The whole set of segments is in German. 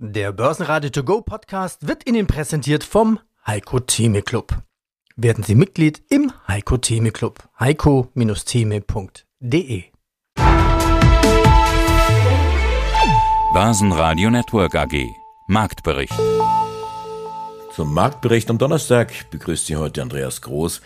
Der Börsenradio To Go Podcast wird Ihnen präsentiert vom Heiko Theme Club. Werden Sie Mitglied im Heiko Theme Club. heiko-theme.de Börsenradio Network AG Marktbericht. Zum Marktbericht am Donnerstag begrüßt Sie heute Andreas Groß.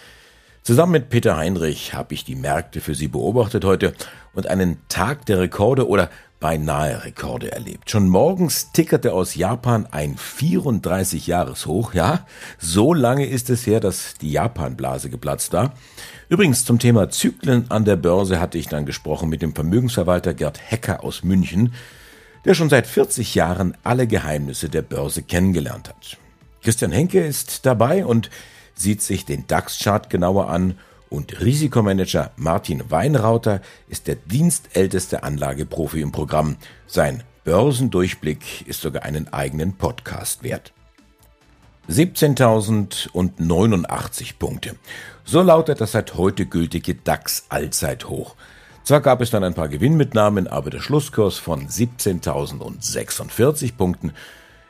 Zusammen mit Peter Heinrich habe ich die Märkte für Sie beobachtet heute und einen Tag der Rekorde oder beinahe Rekorde erlebt. Schon morgens tickerte aus Japan ein 34 Jahres hoch. Ja, so lange ist es her, dass die Japan-Blase geplatzt war. Übrigens zum Thema Zyklen an der Börse hatte ich dann gesprochen mit dem Vermögensverwalter Gerd Hecker aus München, der schon seit 40 Jahren alle Geheimnisse der Börse kennengelernt hat. Christian Henke ist dabei und sieht sich den DAX-Chart genauer an und Risikomanager Martin Weinrauter ist der dienstälteste Anlageprofi im Programm. Sein Börsendurchblick ist sogar einen eigenen Podcast wert. 17.089 Punkte. So lautet das seit heute gültige DAX-Allzeithoch. Zwar gab es dann ein paar Gewinnmitnahmen, aber der Schlusskurs von 17.046 Punkten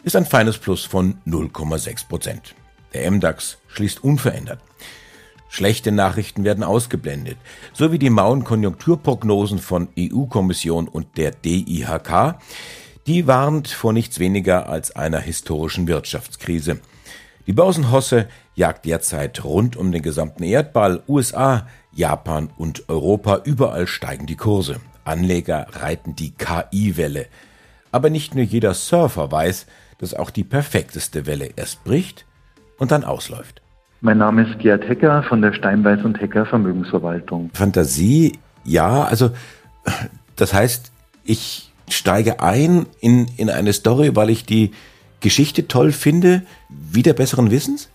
ist ein feines Plus von 0,6 Prozent. Der MDAX schließt unverändert. Schlechte Nachrichten werden ausgeblendet, so wie die mauen Konjunkturprognosen von EU-Kommission und der DIHK. Die warnt vor nichts weniger als einer historischen Wirtschaftskrise. Die Börsenhosse jagt derzeit rund um den gesamten Erdball, USA, Japan und Europa. Überall steigen die Kurse. Anleger reiten die KI-Welle. Aber nicht nur jeder Surfer weiß, dass auch die perfekteste Welle erst bricht und dann ausläuft. Mein Name ist Gerd Hecker von der Steinbeiß und Hecker Vermögensverwaltung. Fantasie, ja, also das heißt, ich steige ein in, in eine Story, weil ich die Geschichte toll finde, wieder besseren Wissens?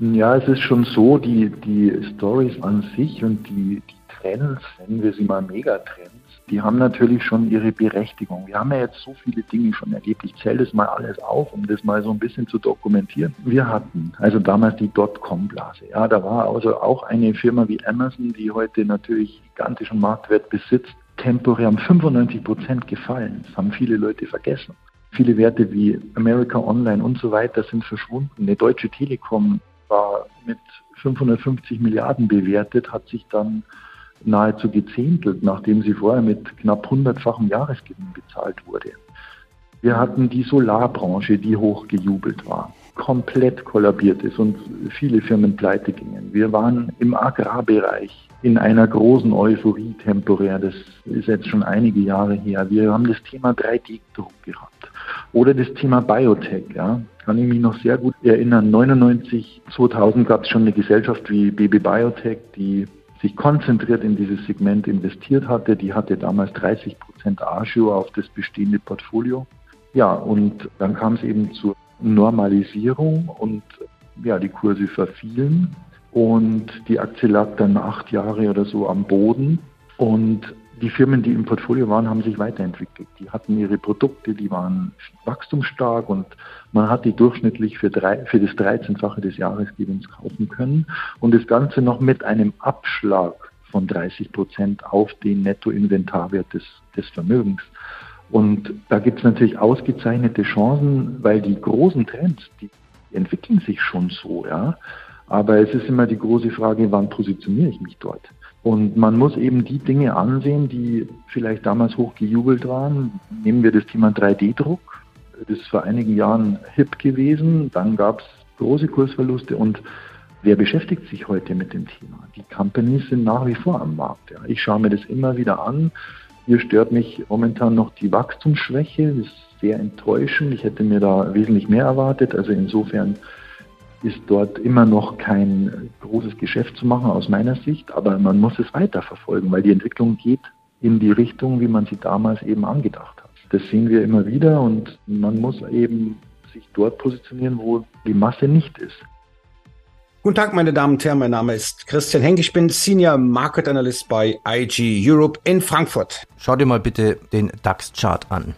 Ja, es ist schon so, die, die Stories an sich und die, die Trends, nennen wir sie mal Megatrends, die haben natürlich schon ihre Berechtigung. Wir haben ja jetzt so viele Dinge schon erlebt. Ich zähle das mal alles auf, um das mal so ein bisschen zu dokumentieren. Wir hatten also damals die Dotcom-Blase. Ja, da war also auch eine Firma wie Amazon, die heute natürlich gigantischen Marktwert besitzt, temporär um 95 Prozent gefallen. Das haben viele Leute vergessen. Viele Werte wie America Online und so weiter sind verschwunden. Eine Deutsche Telekom war mit 550 Milliarden bewertet, hat sich dann nahezu gezehntelt, nachdem sie vorher mit knapp hundertfachem Jahresgewinn bezahlt wurde. Wir hatten die Solarbranche, die hochgejubelt war, komplett kollabiert ist und viele Firmen pleite gingen. Wir waren im Agrarbereich in einer großen Euphorie temporär. Das ist jetzt schon einige Jahre her. Wir haben das Thema 3D-Druck gehabt. Oder das Thema Biotech, ja. Kann ich mich noch sehr gut erinnern. 99, 2000 gab es schon eine Gesellschaft wie BB Biotech, die sich konzentriert in dieses Segment investiert hatte. Die hatte damals 30 Prozent Agio auf das bestehende Portfolio. Ja, und dann kam es eben zur Normalisierung und ja, die Kurse verfielen und die Aktie lag dann acht Jahre oder so am Boden und die Firmen, die im Portfolio waren, haben sich weiterentwickelt. Die hatten ihre Produkte, die waren wachstumsstark und man hat die durchschnittlich für, drei, für das 13-fache des Jahresgewinns kaufen können. Und das Ganze noch mit einem Abschlag von 30 Prozent auf den Nettoinventarwert des, des Vermögens. Und da gibt es natürlich ausgezeichnete Chancen, weil die großen Trends, die entwickeln sich schon so, ja. Aber es ist immer die große Frage, wann positioniere ich mich dort? Und man muss eben die Dinge ansehen, die vielleicht damals hochgejubelt waren. Nehmen wir das Thema 3D-Druck. Das ist vor einigen Jahren hip gewesen. Dann gab es große Kursverluste und wer beschäftigt sich heute mit dem Thema? Die Companies sind nach wie vor am Markt. Ja. Ich schaue mir das immer wieder an. Hier stört mich momentan noch die Wachstumsschwäche. Das ist sehr enttäuschend. Ich hätte mir da wesentlich mehr erwartet. Also insofern ist dort immer noch kein großes Geschäft zu machen aus meiner Sicht, aber man muss es weiterverfolgen, weil die Entwicklung geht in die Richtung, wie man sie damals eben angedacht hat. Das sehen wir immer wieder und man muss eben sich dort positionieren, wo die Masse nicht ist. Guten Tag, meine Damen und Herren. Mein Name ist Christian Henk. Ich bin Senior Market Analyst bei IG Europe in Frankfurt. Schau dir mal bitte den DAX-Chart an.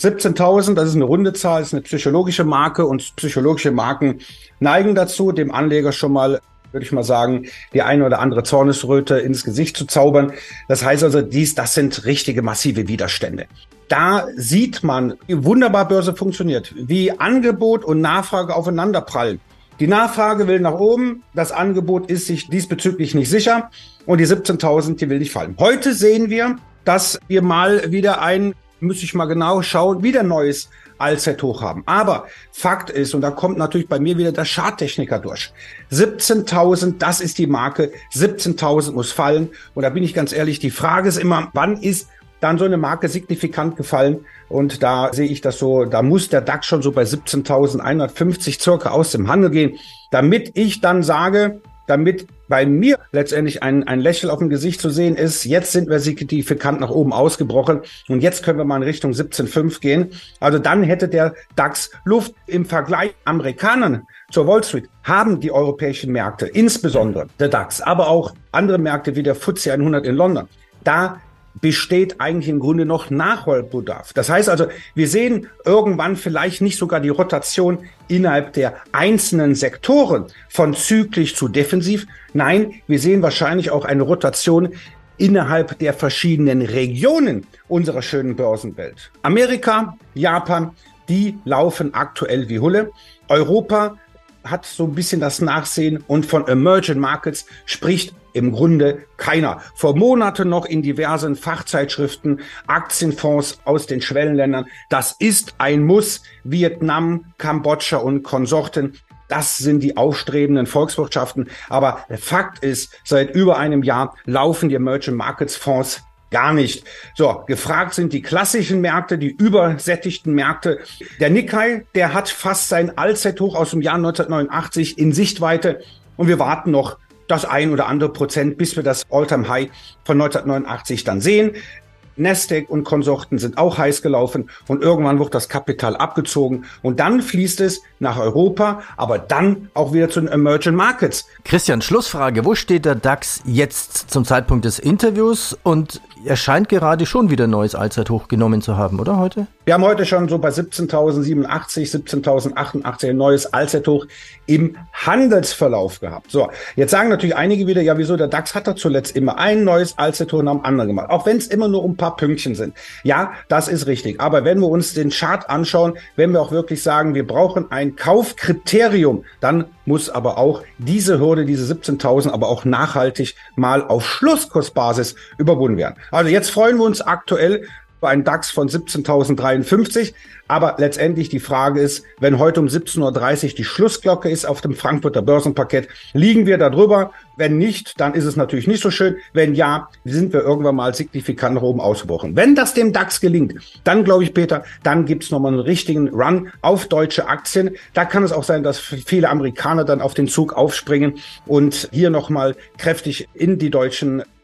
17.000, das ist eine runde Zahl, ist eine psychologische Marke und psychologische Marken neigen dazu, dem Anleger schon mal würde ich mal sagen, die eine oder andere Zornesröte ins Gesicht zu zaubern. Das heißt also, dies, das sind richtige massive Widerstände. Da sieht man, wie wunderbar Börse funktioniert, wie Angebot und Nachfrage aufeinanderprallen. Die Nachfrage will nach oben, das Angebot ist sich diesbezüglich nicht sicher und die 17.000, die will nicht fallen. Heute sehen wir, dass wir mal wieder ein, müsste ich mal genau schauen, wieder neues Allzeithoch haben. Aber Fakt ist, und da kommt natürlich bei mir wieder der Charttechniker durch. 17.000, das ist die Marke. 17.000 muss fallen. Und da bin ich ganz ehrlich, die Frage ist immer, wann ist dann so eine Marke signifikant gefallen. Und da sehe ich das so, da muss der DAX schon so bei 17.150 circa aus dem Handel gehen, damit ich dann sage, damit bei mir letztendlich ein, ein Lächeln auf dem Gesicht zu sehen ist, jetzt sind wir signifikant nach oben ausgebrochen und jetzt können wir mal in Richtung 17,5 gehen. Also dann hätte der DAX Luft im Vergleich Amerikanern zur Wall Street haben die europäischen Märkte, insbesondere der DAX, aber auch andere Märkte wie der FTSE 100 in London. Da besteht eigentlich im Grunde noch Nachholbedarf. Das heißt also, wir sehen irgendwann vielleicht nicht sogar die Rotation innerhalb der einzelnen Sektoren von zyklisch zu defensiv. Nein, wir sehen wahrscheinlich auch eine Rotation innerhalb der verschiedenen Regionen unserer schönen Börsenwelt. Amerika, Japan, die laufen aktuell wie Hulle. Europa hat so ein bisschen das Nachsehen und von Emerging Markets spricht im Grunde keiner. Vor Monaten noch in diversen Fachzeitschriften, Aktienfonds aus den Schwellenländern. Das ist ein Muss. Vietnam, Kambodscha und Konsorten. Das sind die aufstrebenden Volkswirtschaften. Aber Fakt ist, seit über einem Jahr laufen die Emerging Markets Fonds gar nicht. So, gefragt sind die klassischen Märkte, die übersättigten Märkte. Der Nikkei, der hat fast sein Allzeithoch aus dem Jahr 1989 in Sichtweite und wir warten noch das ein oder andere Prozent, bis wir das Alltime High von 1989 dann sehen. Nasdaq und Konsorten sind auch heiß gelaufen und irgendwann wird das Kapital abgezogen und dann fließt es nach Europa, aber dann auch wieder zu den Emerging Markets. Christian, Schlussfrage. Wo steht der DAX jetzt zum Zeitpunkt des Interviews und er scheint gerade schon wieder neues Allzeithoch genommen zu haben, oder heute? Wir haben heute schon so bei 17.087, 17.088 ein neues Allzeithoch im Handelsverlauf gehabt. So, jetzt sagen natürlich einige wieder, ja, wieso der DAX hat da zuletzt immer ein neues Allzeithoch nach dem anderen gemacht, auch wenn es immer nur ein paar Pünktchen sind. Ja, das ist richtig. Aber wenn wir uns den Chart anschauen, wenn wir auch wirklich sagen, wir brauchen ein Kaufkriterium, dann muss aber auch diese Hürde, diese 17.000, aber auch nachhaltig mal auf Schlusskursbasis überwunden werden. Also jetzt freuen wir uns aktuell bei einem DAX von 17.053. Aber letztendlich die Frage ist, wenn heute um 17.30 Uhr die Schlussglocke ist auf dem Frankfurter Börsenparkett, liegen wir da drüber? Wenn nicht, dann ist es natürlich nicht so schön. Wenn ja, sind wir irgendwann mal signifikant nach oben ausgebrochen. Wenn das dem DAX gelingt, dann glaube ich, Peter, dann gibt's nochmal einen richtigen Run auf deutsche Aktien. Da kann es auch sein, dass viele Amerikaner dann auf den Zug aufspringen und hier nochmal kräftig in die deutschen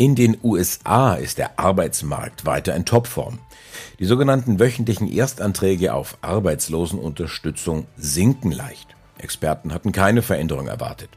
In den USA ist der Arbeitsmarkt weiter in Topform. Die sogenannten wöchentlichen Erstanträge auf Arbeitslosenunterstützung sinken leicht. Experten hatten keine Veränderung erwartet.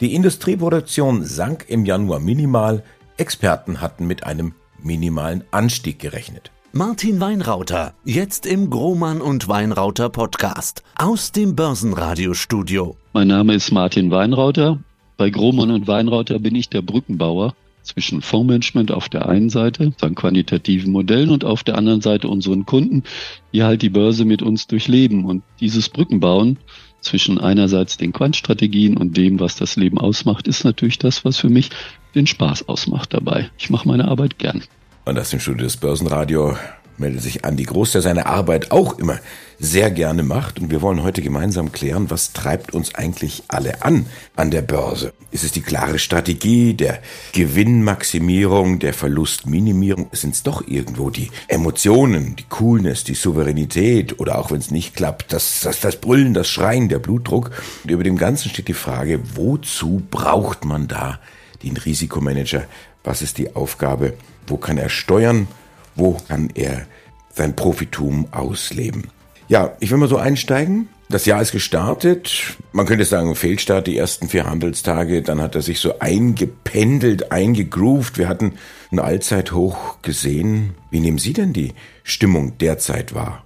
Die Industrieproduktion sank im Januar minimal. Experten hatten mit einem minimalen Anstieg gerechnet. Martin Weinrauter, jetzt im Grohmann und Weinrauter Podcast aus dem Börsenradiostudio. Mein Name ist Martin Weinrauter. Bei Grohmann und Weinrauter bin ich der Brückenbauer zwischen Fondsmanagement auf der einen Seite, seinen quantitativen Modellen und auf der anderen Seite unseren Kunden, die halt die Börse mit uns durchleben. Und dieses Brückenbauen zwischen einerseits den Quantstrategien und dem, was das Leben ausmacht, ist natürlich das, was für mich den Spaß ausmacht dabei. Ich mache meine Arbeit gern. Und das im Studio des Börsenradio meldet sich Andi Groß, der seine Arbeit auch immer sehr gerne macht. Und wir wollen heute gemeinsam klären, was treibt uns eigentlich alle an an der Börse? Ist es die klare Strategie der Gewinnmaximierung, der Verlustminimierung? Sind es doch irgendwo die Emotionen, die Coolness, die Souveränität oder auch wenn es nicht klappt, das, das, das Brüllen, das Schreien, der Blutdruck? Und über dem Ganzen steht die Frage, wozu braucht man da den Risikomanager? Was ist die Aufgabe? Wo kann er steuern? Wo kann er sein Profitum ausleben? Ja, ich will mal so einsteigen. Das Jahr ist gestartet. Man könnte sagen, Fehlstart die ersten vier Handelstage. Dann hat er sich so eingependelt, eingegroovt. Wir hatten ein Allzeithoch gesehen. Wie nehmen Sie denn die Stimmung derzeit wahr?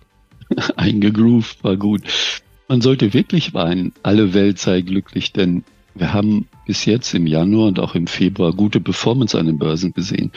Eingegroovt war gut. Man sollte wirklich weinen. Alle Welt sei glücklich, denn wir haben bis jetzt im Januar und auch im Februar gute Performance an den Börsen gesehen.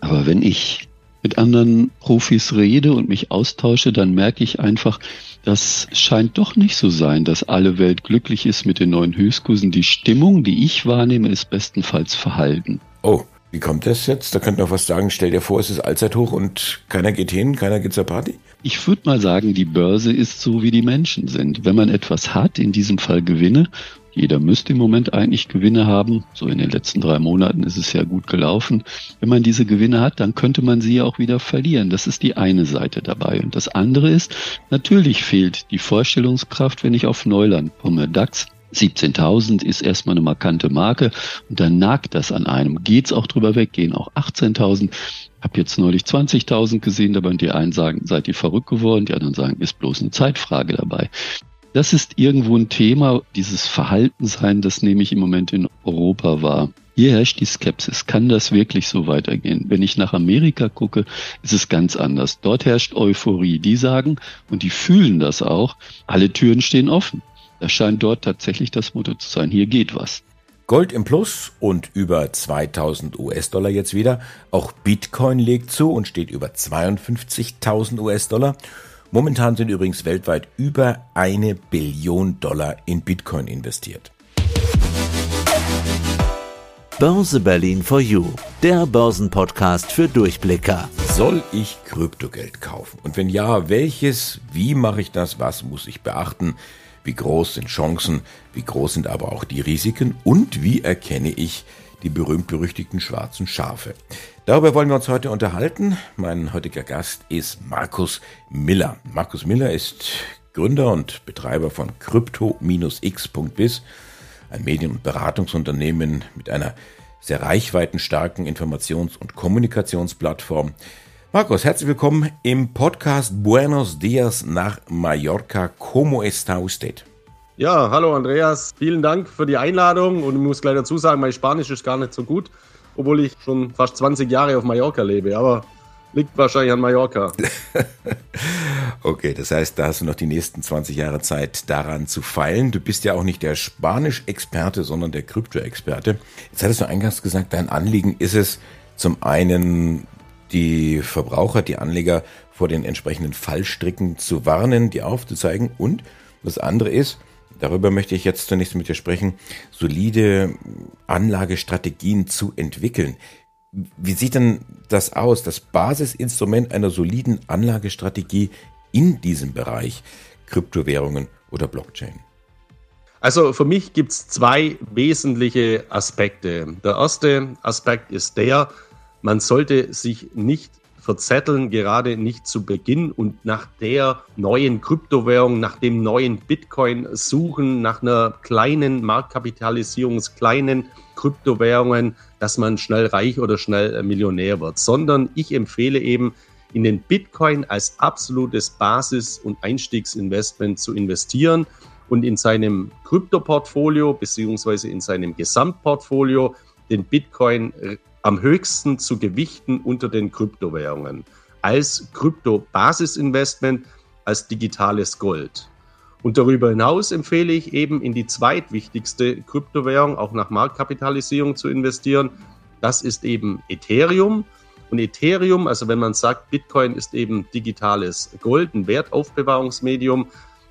Aber wenn ich mit anderen Profis rede und mich austausche, dann merke ich einfach, das scheint doch nicht so sein, dass alle Welt glücklich ist mit den neuen Höchstkursen. Die Stimmung, die ich wahrnehme, ist bestenfalls verhalten. Oh, wie kommt das jetzt? Da könnte man fast sagen, stell dir vor, es ist Allzeithoch und keiner geht hin, keiner geht zur Party? Ich würde mal sagen, die Börse ist so, wie die Menschen sind. Wenn man etwas hat, in diesem Fall Gewinne, jeder müsste im Moment eigentlich Gewinne haben. So in den letzten drei Monaten ist es ja gut gelaufen. Wenn man diese Gewinne hat, dann könnte man sie ja auch wieder verlieren. Das ist die eine Seite dabei. Und das andere ist, natürlich fehlt die Vorstellungskraft, wenn ich auf Neuland komme. DAX 17.000 ist erstmal eine markante Marke und dann nagt das an einem. Geht's auch drüber weg, gehen auch 18.000. Hab jetzt neulich 20.000 gesehen, dabei die einen sagen, seid ihr verrückt geworden, die anderen sagen, ist bloß eine Zeitfrage dabei. Das ist irgendwo ein Thema, dieses Verhaltensein, das nehme ich im Moment in Europa wahr. Hier herrscht die Skepsis. Kann das wirklich so weitergehen? Wenn ich nach Amerika gucke, ist es ganz anders. Dort herrscht Euphorie. Die sagen, und die fühlen das auch, alle Türen stehen offen. Das scheint dort tatsächlich das Motto zu sein. Hier geht was. Gold im Plus und über 2000 US-Dollar jetzt wieder. Auch Bitcoin legt zu und steht über 52.000 US-Dollar. Momentan sind übrigens weltweit über eine Billion Dollar in Bitcoin investiert. Börse Berlin for You, der Börsenpodcast für Durchblicker. Soll ich Kryptogeld kaufen? Und wenn ja, welches? Wie mache ich das? Was muss ich beachten? Wie groß sind Chancen? Wie groß sind aber auch die Risiken? Und wie erkenne ich die berühmt-berüchtigten schwarzen Schafe? Darüber wollen wir uns heute unterhalten. Mein heutiger Gast ist Markus Miller. Markus Miller ist Gründer und Betreiber von Crypto-X.biz, ein Medien- und Beratungsunternehmen mit einer sehr reichweitenstarken Informations- und Kommunikationsplattform. Markus, herzlich willkommen im Podcast Buenos Dias nach Mallorca. ¿Cómo está usted? Ja, hallo Andreas. Vielen Dank für die Einladung und ich muss gleich dazu sagen, mein Spanisch ist gar nicht so gut obwohl ich schon fast 20 Jahre auf Mallorca lebe. Aber liegt wahrscheinlich an Mallorca. okay, das heißt, da hast du noch die nächsten 20 Jahre Zeit daran zu feilen. Du bist ja auch nicht der Spanisch-Experte, sondern der Krypto-Experte. Jetzt hattest du eingangs gesagt, dein Anliegen ist es, zum einen die Verbraucher, die Anleger vor den entsprechenden Fallstricken zu warnen, die aufzuzeigen und das andere ist, darüber möchte ich jetzt zunächst mit dir sprechen, solide Anlagestrategien zu entwickeln. Wie sieht denn das aus, das Basisinstrument einer soliden Anlagestrategie in diesem Bereich Kryptowährungen oder Blockchain? Also für mich gibt es zwei wesentliche Aspekte. Der erste Aspekt ist der, man sollte sich nicht verzetteln, gerade nicht zu Beginn und nach der neuen Kryptowährung, nach dem neuen Bitcoin suchen, nach einer kleinen Marktkapitalisierung, kleinen Kryptowährungen, dass man schnell reich oder schnell äh, Millionär wird, sondern ich empfehle eben, in den Bitcoin als absolutes Basis- und Einstiegsinvestment zu investieren und in seinem Kryptoportfolio beziehungsweise in seinem Gesamtportfolio den Bitcoin am höchsten zu gewichten unter den Kryptowährungen als Krypto-Basisinvestment, als digitales Gold. Und darüber hinaus empfehle ich eben in die zweitwichtigste Kryptowährung auch nach Marktkapitalisierung zu investieren. Das ist eben Ethereum. Und Ethereum, also wenn man sagt, Bitcoin ist eben digitales Gold, ein Wertaufbewahrungsmedium,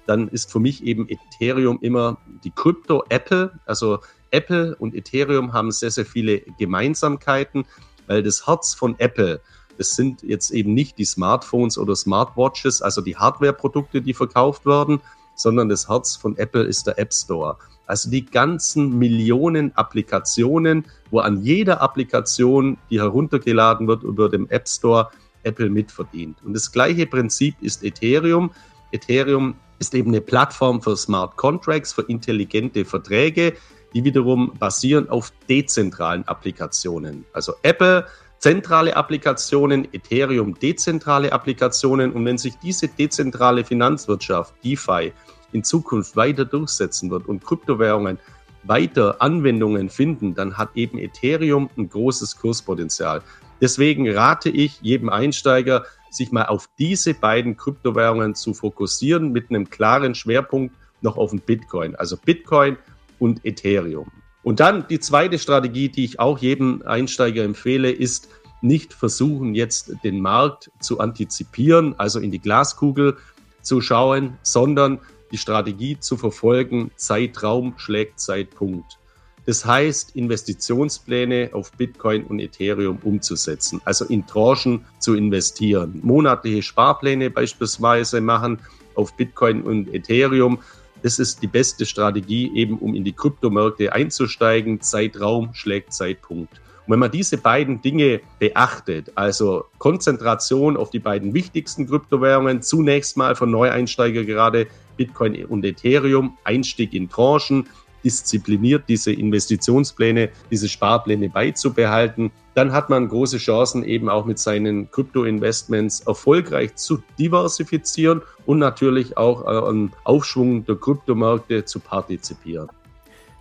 dann ist für mich eben Ethereum immer die Krypto-Apple. Also Apple und Ethereum haben sehr, sehr viele Gemeinsamkeiten, weil das Herz von Apple Es sind jetzt eben nicht die Smartphones oder Smartwatches, also die Hardware-Produkte, die verkauft werden, sondern das Herz von Apple ist der App Store. Also die ganzen Millionen Applikationen, wo an jeder Applikation, die heruntergeladen wird über dem App Store, Apple mitverdient. Und das gleiche Prinzip ist Ethereum. Ethereum ist eben eine Plattform für Smart Contracts, für intelligente Verträge, die wiederum basieren auf dezentralen Applikationen. Also Apple zentrale Applikationen, Ethereum dezentrale Applikationen. Und wenn sich diese dezentrale Finanzwirtschaft, DeFi, in Zukunft weiter durchsetzen wird und Kryptowährungen weiter Anwendungen finden, dann hat eben Ethereum ein großes Kurspotenzial. Deswegen rate ich jedem Einsteiger, sich mal auf diese beiden Kryptowährungen zu fokussieren mit einem klaren Schwerpunkt noch auf den Bitcoin, also Bitcoin und Ethereum. Und dann die zweite Strategie, die ich auch jedem Einsteiger empfehle, ist nicht versuchen, jetzt den Markt zu antizipieren, also in die Glaskugel zu schauen, sondern die Strategie zu verfolgen, Zeitraum schlägt Zeitpunkt. Das heißt, Investitionspläne auf Bitcoin und Ethereum umzusetzen, also in Tranchen zu investieren, monatliche Sparpläne beispielsweise machen auf Bitcoin und Ethereum das ist die beste Strategie, eben um in die Kryptomärkte einzusteigen. Zeitraum schlägt Zeitpunkt. Und wenn man diese beiden Dinge beachtet, also Konzentration auf die beiden wichtigsten Kryptowährungen, zunächst mal für Neueinsteiger gerade Bitcoin und Ethereum, Einstieg in Tranchen, diszipliniert diese Investitionspläne, diese Sparpläne beizubehalten, dann hat man große Chancen, eben auch mit seinen Krypto-Investments erfolgreich zu diversifizieren und natürlich auch äh, am Aufschwung der Kryptomärkte zu partizipieren.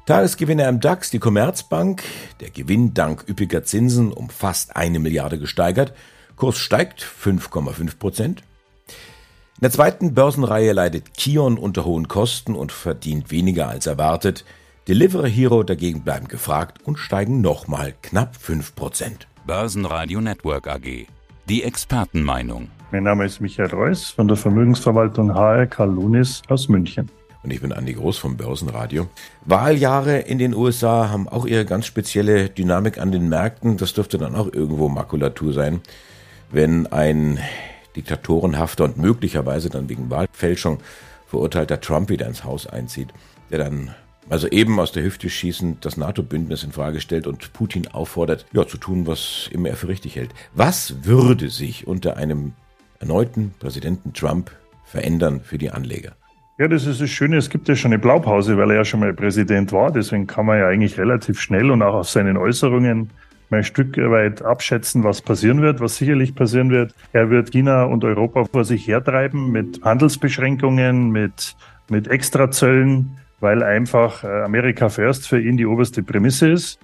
Tagesgewinner im DAX, die Commerzbank, der Gewinn dank üppiger Zinsen um fast eine Milliarde gesteigert, Kurs steigt 5,5 Prozent. In der zweiten Börsenreihe leidet Kion unter hohen Kosten und verdient weniger als erwartet. Delivery Hero dagegen bleiben gefragt und steigen nochmal knapp 5%. Börsenradio Network AG. Die Expertenmeinung. Mein Name ist Michael Reuss von der Vermögensverwaltung HRK Lunis aus München. Und ich bin Andi Groß vom Börsenradio. Wahljahre in den USA haben auch ihre ganz spezielle Dynamik an den Märkten. Das dürfte dann auch irgendwo Makulatur sein, wenn ein diktatorenhafter und möglicherweise dann wegen Wahlfälschung verurteilter Trump wieder ins Haus einzieht, der dann also eben aus der Hüfte schießend das NATO-Bündnis in Frage stellt und Putin auffordert, ja, zu tun, was immer er für richtig hält. Was würde sich unter einem erneuten Präsidenten Trump verändern für die Anleger? Ja, das ist das Schöne. Es gibt ja schon eine Blaupause, weil er ja schon mal Präsident war. Deswegen kann man ja eigentlich relativ schnell und auch aus seinen Äußerungen ein Stück weit abschätzen, was passieren wird, was sicherlich passieren wird. Er wird China und Europa vor sich hertreiben mit Handelsbeschränkungen, mit, mit Extrazöllen weil einfach äh, America First für ihn die oberste Prämisse ist.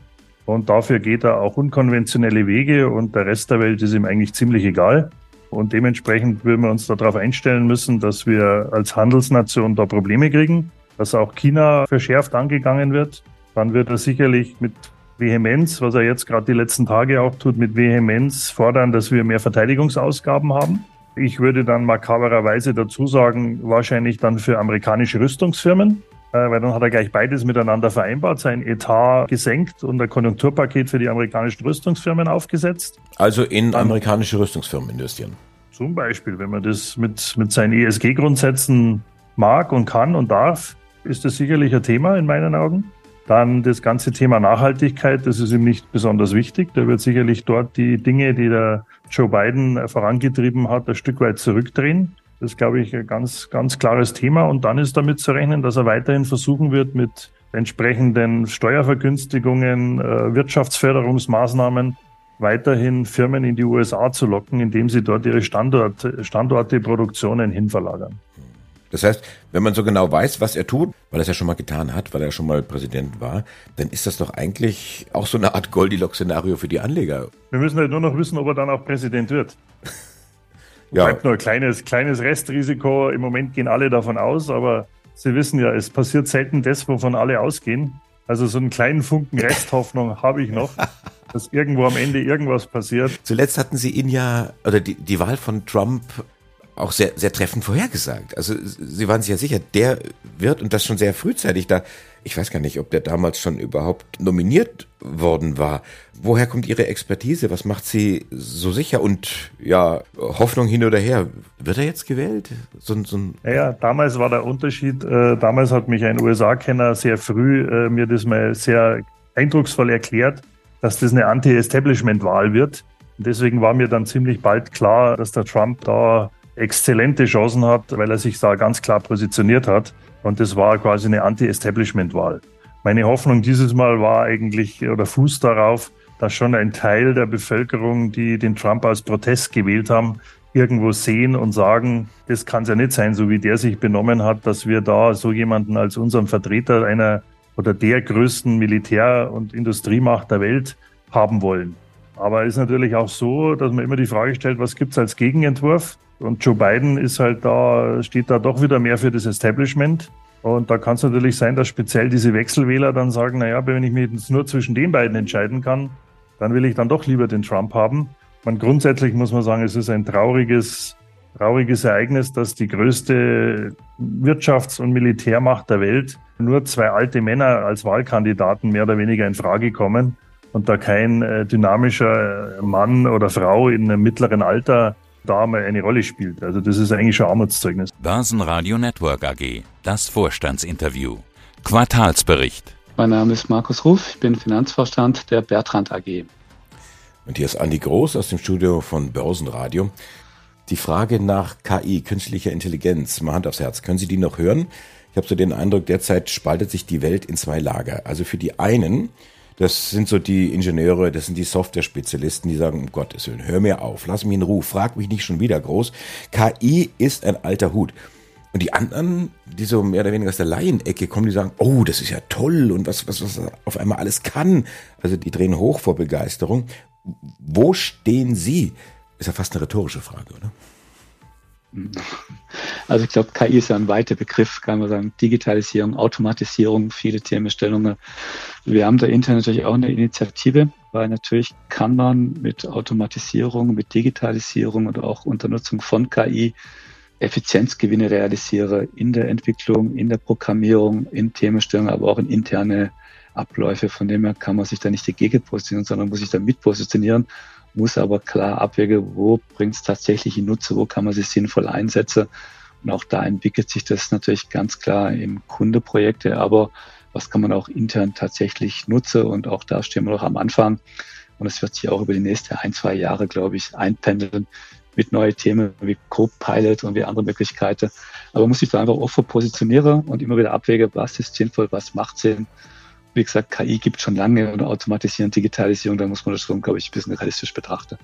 Und dafür geht er auch unkonventionelle Wege und der Rest der Welt ist ihm eigentlich ziemlich egal. Und dementsprechend würden wir uns darauf einstellen müssen, dass wir als Handelsnation da Probleme kriegen, dass auch China verschärft angegangen wird. Dann wird er sicherlich mit Vehemenz, was er jetzt gerade die letzten Tage auch tut, mit Vehemenz fordern, dass wir mehr Verteidigungsausgaben haben. Ich würde dann makabererweise dazu sagen, wahrscheinlich dann für amerikanische Rüstungsfirmen, äh, weil dann hat er gleich beides miteinander vereinbart, sein Etat gesenkt und ein Konjunkturpaket für die amerikanischen Rüstungsfirmen aufgesetzt. Also in amerikanische Rüstungsfirmen investieren. Zum Beispiel, wenn man das mit, mit seinen ESG-Grundsätzen mag und kann und darf, ist das sicherlich ein Thema in meinen Augen. Dann das ganze Thema Nachhaltigkeit, das ist ihm nicht besonders wichtig. Der wird sicherlich dort die Dinge, die der Joe Biden vorangetrieben hat, ein Stück weit zurückdrehen. Das ist, glaube ich, ein ganz, ganz klares Thema. Und dann ist damit zu rechnen, dass er weiterhin versuchen wird, mit entsprechenden Steuervergünstigungen, äh, Wirtschaftsförderungsmaßnahmen weiterhin Firmen in die USA zu locken, indem sie dort ihre Standort, Standorte, Produktionen hinverlagern. Das heißt, wenn man so genau weiß, was er tut, weil er es ja schon mal getan hat, weil er schon mal Präsident war, dann ist das doch eigentlich auch so eine Art Goldilocks-Szenario für die Anleger. Wir müssen halt nur noch wissen, ob er dann auch Präsident wird. Ja. Bleibt nur ein kleines, kleines Restrisiko. Im Moment gehen alle davon aus, aber Sie wissen ja, es passiert selten das, wovon alle ausgehen. Also so einen kleinen Funken Resthoffnung habe ich noch, dass irgendwo am Ende irgendwas passiert. Zuletzt hatten Sie ihn ja, oder die, die Wahl von Trump auch sehr, sehr treffend vorhergesagt. Also Sie waren sich ja sicher, der wird und das schon sehr frühzeitig da. Ich weiß gar nicht, ob der damals schon überhaupt nominiert worden war. Woher kommt Ihre Expertise? Was macht Sie so sicher? Und ja, Hoffnung hin oder her. Wird er jetzt gewählt? So, so ein ja, damals war der Unterschied. Äh, damals hat mich ein USA-Kenner sehr früh äh, mir das mal sehr eindrucksvoll erklärt, dass das eine Anti-Establishment-Wahl wird. Und deswegen war mir dann ziemlich bald klar, dass der Trump da exzellente Chancen hat, weil er sich da ganz klar positioniert hat. Und das war quasi eine Anti-Establishment-Wahl. Meine Hoffnung dieses Mal war eigentlich oder Fuß darauf, dass schon ein Teil der Bevölkerung, die den Trump als Protest gewählt haben, irgendwo sehen und sagen, das kann es ja nicht sein, so wie der sich benommen hat, dass wir da so jemanden als unseren Vertreter einer oder der größten Militär- und Industriemacht der Welt haben wollen. Aber es ist natürlich auch so, dass man immer die Frage stellt, was gibt es als Gegenentwurf? Und Joe Biden ist halt da, steht da doch wieder mehr für das Establishment. Und da kann es natürlich sein, dass speziell diese Wechselwähler dann sagen, naja, wenn ich mich jetzt nur zwischen den beiden entscheiden kann, dann will ich dann doch lieber den Trump haben. Man grundsätzlich muss man sagen, es ist ein trauriges, trauriges Ereignis, dass die größte Wirtschafts- und Militärmacht der Welt nur zwei alte Männer als Wahlkandidaten mehr oder weniger in Frage kommen und da kein äh, dynamischer Mann oder Frau in einem mittleren Alter da mal eine Rolle spielt. Also das ist eigentlich schon Armutszeugnis. Börsenradio Network AG, das Vorstandsinterview. Quartalsbericht. Mein Name ist Markus Ruf, ich bin Finanzvorstand der Bertrand AG. Und hier ist Andi Groß aus dem Studio von Börsenradio. Die Frage nach KI, künstlicher Intelligenz, mal Hand aufs Herz, können Sie die noch hören? Ich habe so den Eindruck, derzeit spaltet sich die Welt in zwei Lager. Also für die einen das sind so die Ingenieure, das sind die Software-Spezialisten, die sagen, um Gottes Willen, hör mir auf, lass mich in Ruhe, frag mich nicht schon wieder groß. KI ist ein alter Hut. Und die anderen, die so mehr oder weniger aus der Laienecke kommen, die sagen, oh, das ist ja toll und was, was, was auf einmal alles kann. Also die drehen hoch vor Begeisterung. Wo stehen Sie? Ist ja fast eine rhetorische Frage, oder? Also ich glaube, KI ist ja ein weiter Begriff, kann man sagen. Digitalisierung, Automatisierung, viele Themenstellungen. Wir haben da intern natürlich auch eine Initiative, weil natürlich kann man mit Automatisierung, mit Digitalisierung und auch unter Nutzung von KI Effizienzgewinne realisieren in der Entwicklung, in der Programmierung, in Themenstellungen, aber auch in interne Abläufe. Von dem her kann man sich da nicht dagegen positionieren, sondern muss sich da mit positionieren muss aber klar abwägen, wo bringt es tatsächlich in Nutze, wo kann man sich sinnvoll einsetzen. Und auch da entwickelt sich das natürlich ganz klar im Kundeprojekte, aber was kann man auch intern tatsächlich nutzen und auch da stehen wir noch am Anfang. Und es wird sich auch über die nächsten ein, zwei Jahre, glaube ich, einpendeln mit neuen Themen wie Co-Pilot und wie andere Möglichkeiten. Aber man muss sich da einfach offen positionieren und immer wieder abwägen, was ist sinnvoll, was macht Sinn wie gesagt, KI gibt schon lange und Automatisierung, Digitalisierung, da muss man das schon, glaube ich, ein bisschen realistisch betrachten.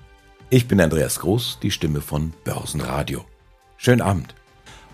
Ich bin Andreas Groß, die Stimme von Börsenradio. Schönen Abend.